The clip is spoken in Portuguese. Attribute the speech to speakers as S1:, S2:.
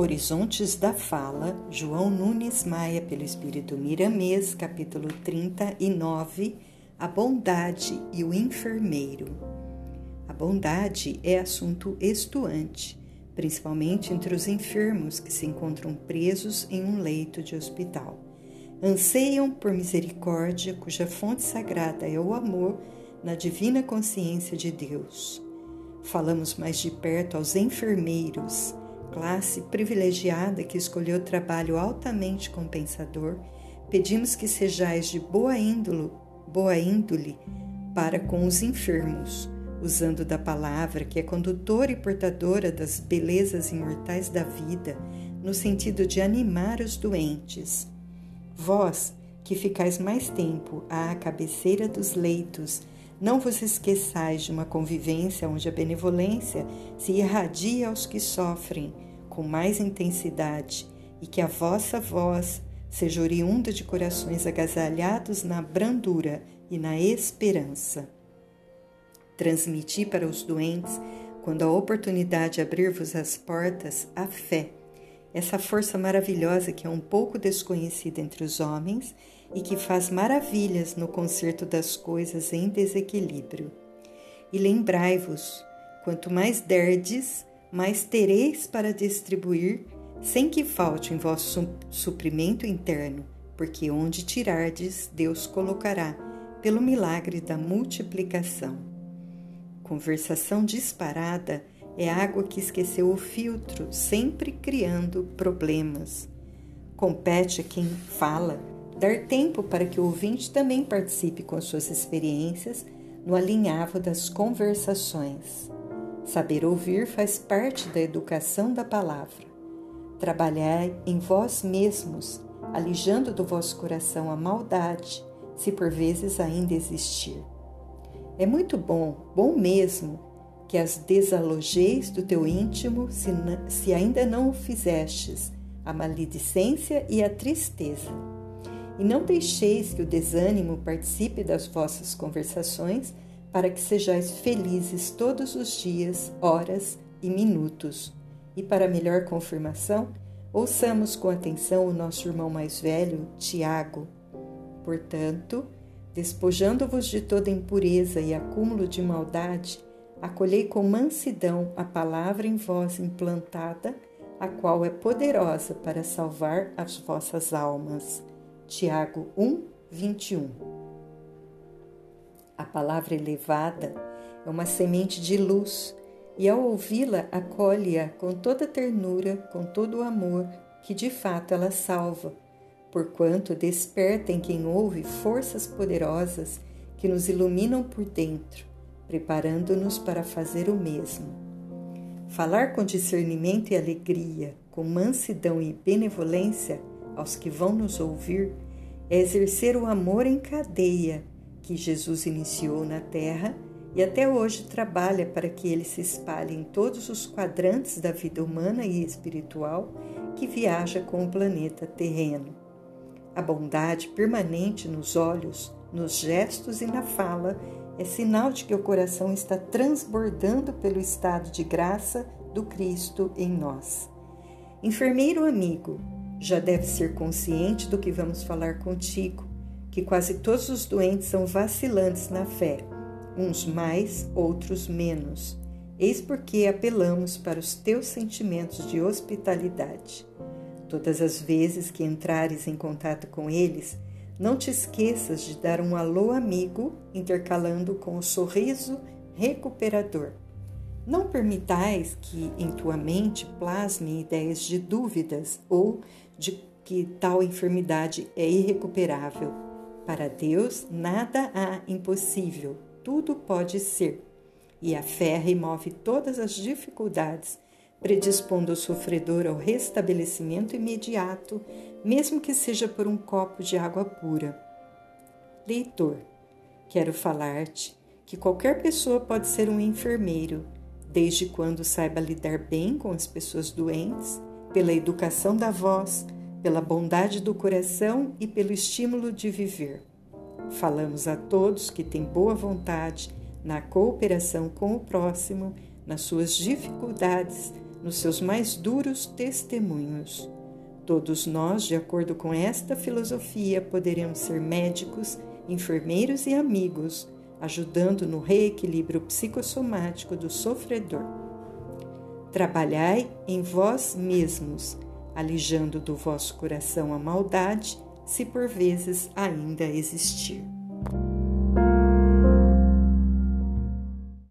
S1: Horizontes da Fala, João Nunes Maia, pelo Espírito Miramês, capítulo 39, A Bondade e o Enfermeiro. A bondade é assunto estuante, principalmente entre os enfermos que se encontram presos em um leito de hospital. Anseiam por misericórdia, cuja fonte sagrada é o amor na divina consciência de Deus. Falamos mais de perto aos enfermeiros classe privilegiada que escolheu trabalho altamente compensador, pedimos que sejais de boa índole, boa índole para com os enfermos, usando da palavra que é condutora e portadora das belezas imortais da vida, no sentido de animar os doentes. Vós, que ficais mais tempo à cabeceira dos leitos, não vos esqueçais de uma convivência onde a benevolência se irradia aos que sofrem com mais intensidade e que a vossa voz seja oriunda de corações agasalhados na brandura e na esperança. Transmiti para os doentes, quando a oportunidade abrir-vos as portas, a fé, essa força maravilhosa que é um pouco desconhecida entre os homens e que faz maravilhas no conserto das coisas em desequilíbrio. E lembrai-vos, quanto mais derdes, mais tereis para distribuir, sem que falte em vosso suprimento interno, porque onde tirardes, Deus colocará, pelo milagre da multiplicação. Conversação disparada é água que esqueceu o filtro, sempre criando problemas. Compete a quem fala dar tempo para que o ouvinte também participe com as suas experiências no alinhavo das conversações. Saber ouvir faz parte da educação da palavra. Trabalhai em vós mesmos, alijando do vosso coração a maldade, se por vezes ainda existir. É muito bom, bom mesmo, que as desalojeis do teu íntimo, se, se ainda não o fizestes, a maledicência e a tristeza. E não deixeis que o desânimo participe das vossas conversações, para que sejais felizes todos os dias, horas e minutos. E para melhor confirmação, ouçamos com atenção o nosso irmão mais velho, Tiago. Portanto, despojando-vos de toda impureza e acúmulo de maldade, acolhei com mansidão a palavra em vós implantada, a qual é poderosa para salvar as vossas almas. Tiago 1, 21. A palavra elevada é uma semente de luz e, ao ouvi-la, acolhe-a com toda ternura, com todo o amor, que de fato ela salva, porquanto desperta em quem ouve forças poderosas que nos iluminam por dentro, preparando-nos para fazer o mesmo. Falar com discernimento e alegria, com mansidão e benevolência aos que vão nos ouvir, é exercer o amor em cadeia que Jesus iniciou na Terra e até hoje trabalha para que ele se espalhe em todos os quadrantes da vida humana e espiritual que viaja com o planeta terreno. A bondade permanente nos olhos, nos gestos e na fala é sinal de que o coração está transbordando pelo estado de graça do Cristo em nós. Enfermeiro amigo, já deve ser consciente do que vamos falar contigo que quase todos os doentes são vacilantes na fé, uns mais, outros menos. Eis porque apelamos para os teus sentimentos de hospitalidade. Todas as vezes que entrares em contato com eles, não te esqueças de dar um alô amigo, intercalando com o sorriso recuperador. Não permitais que em tua mente plasmem ideias de dúvidas ou de que tal enfermidade é irrecuperável para Deus, nada há impossível, tudo pode ser. E a fé remove todas as dificuldades, predispondo o sofredor ao restabelecimento imediato, mesmo que seja por um copo de água pura. Leitor, quero falar-te que qualquer pessoa pode ser um enfermeiro, desde quando saiba lidar bem com as pessoas doentes, pela educação da voz, pela bondade do coração e pelo estímulo de viver. Falamos a todos que têm boa vontade na cooperação com o próximo, nas suas dificuldades, nos seus mais duros testemunhos. Todos nós, de acordo com esta filosofia, poderemos ser médicos, enfermeiros e amigos, ajudando no reequilíbrio psicossomático do sofredor. Trabalhai em vós mesmos, alijando do vosso coração a maldade, se por vezes ainda existir.